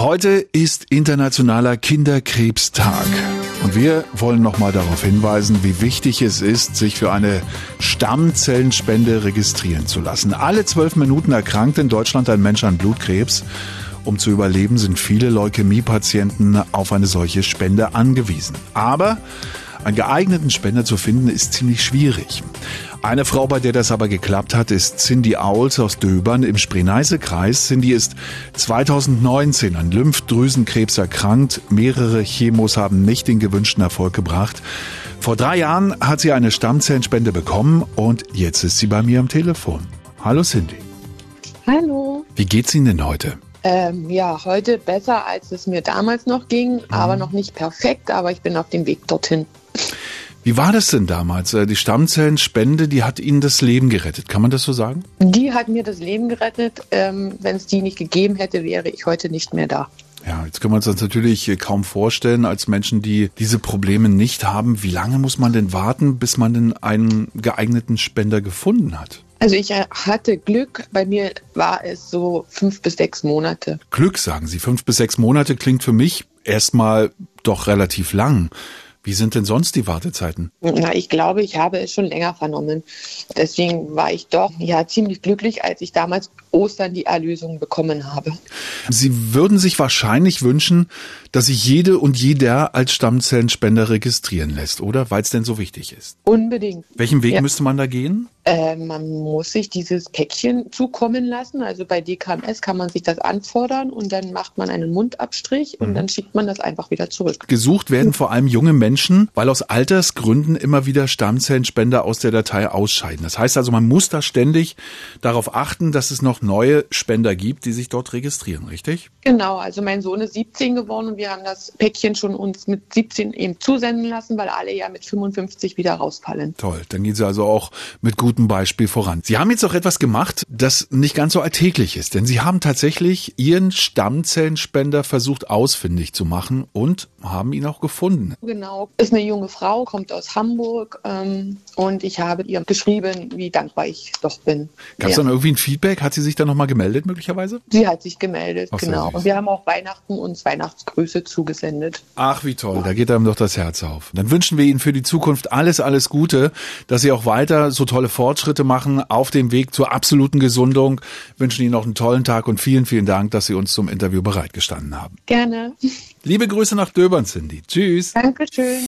Heute ist internationaler Kinderkrebstag. Und wir wollen nochmal darauf hinweisen, wie wichtig es ist, sich für eine Stammzellenspende registrieren zu lassen. Alle zwölf Minuten erkrankt in Deutschland ein Mensch an Blutkrebs. Um zu überleben, sind viele Leukämiepatienten auf eine solche Spende angewiesen. Aber einen geeigneten Spender zu finden ist ziemlich schwierig. Eine Frau, bei der das aber geklappt hat, ist Cindy Auls aus Döbern im Spree-Neiße-Kreis. Cindy ist 2019 an Lymphdrüsenkrebs erkrankt. Mehrere Chemos haben nicht den gewünschten Erfolg gebracht. Vor drei Jahren hat sie eine Stammzellenspende bekommen und jetzt ist sie bei mir am Telefon. Hallo Cindy. Hallo. Wie geht's Ihnen denn heute? Ähm, ja, heute besser, als es mir damals noch ging, mhm. aber noch nicht perfekt, aber ich bin auf dem Weg dorthin. Wie war das denn damals? Äh, die Stammzellenspende, die hat Ihnen das Leben gerettet. Kann man das so sagen? Die hat mir das Leben gerettet. Ähm, Wenn es die nicht gegeben hätte, wäre ich heute nicht mehr da. Ja, jetzt können wir uns das natürlich kaum vorstellen als Menschen, die diese Probleme nicht haben. Wie lange muss man denn warten, bis man denn einen geeigneten Spender gefunden hat? Also ich hatte Glück. Bei mir war es so fünf bis sechs Monate. Glück, sagen Sie. Fünf bis sechs Monate klingt für mich erstmal doch relativ lang. Wie sind denn sonst die Wartezeiten? Na, ich glaube, ich habe es schon länger vernommen. Deswegen war ich doch ja ziemlich glücklich, als ich damals Ostern die Erlösung bekommen habe. Sie würden sich wahrscheinlich wünschen, dass sich jede und jeder als Stammzellenspender registrieren lässt, oder? Weil es denn so wichtig ist. Unbedingt. Welchen Weg ja. müsste man da gehen? Äh, man muss sich dieses Päckchen zukommen lassen. Also bei DKMS kann man sich das anfordern und dann macht man einen Mundabstrich und mhm. dann schickt man das einfach wieder zurück. Gesucht werden vor allem junge Menschen, weil aus Altersgründen immer wieder Stammzellenspender aus der Datei ausscheiden. Das heißt also, man muss da ständig darauf achten, dass es noch neue Spender gibt, die sich dort registrieren, richtig? Genau, also mein Sohn ist 17 geworden und wir haben das Päckchen schon uns mit 17 eben zusenden lassen, weil alle ja mit 55 wieder rausfallen. Toll, dann gehen Sie also auch mit gutem Beispiel voran. Sie haben jetzt auch etwas gemacht, das nicht ganz so alltäglich ist, denn Sie haben tatsächlich Ihren Stammzellenspender versucht ausfindig zu machen und haben ihn auch gefunden. Genau, ist eine junge Frau, kommt aus Hamburg ähm, und ich habe ihr geschrieben, wie dankbar ich doch bin. Gab es ja. dann irgendwie ein Feedback? Hat sie sich dann nochmal gemeldet möglicherweise? Sie hat sich gemeldet, Ach, genau. Und wir haben auch Weihnachten uns Weihnachtsgrüße zugesendet. Ach, wie toll, da geht einem doch das Herz auf. Dann wünschen wir Ihnen für die Zukunft alles, alles Gute, dass Sie auch weiter so tolle Fortschritte machen auf dem Weg zur absoluten Gesundung. Wünschen Ihnen noch einen tollen Tag und vielen, vielen Dank, dass Sie uns zum Interview bereitgestanden haben. Gerne. Liebe Grüße nach Döbern, Cindy. Tschüss. Dankeschön.